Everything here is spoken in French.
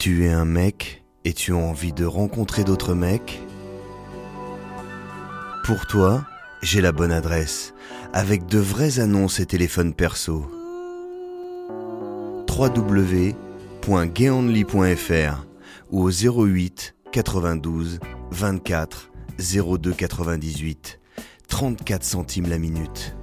Tu es un mec et tu as envie de rencontrer d'autres mecs? Pour toi, j'ai la bonne adresse, avec de vraies annonces et téléphones perso. www.gayonly.fr ou au 08 92 24 02 98 34 centimes la minute.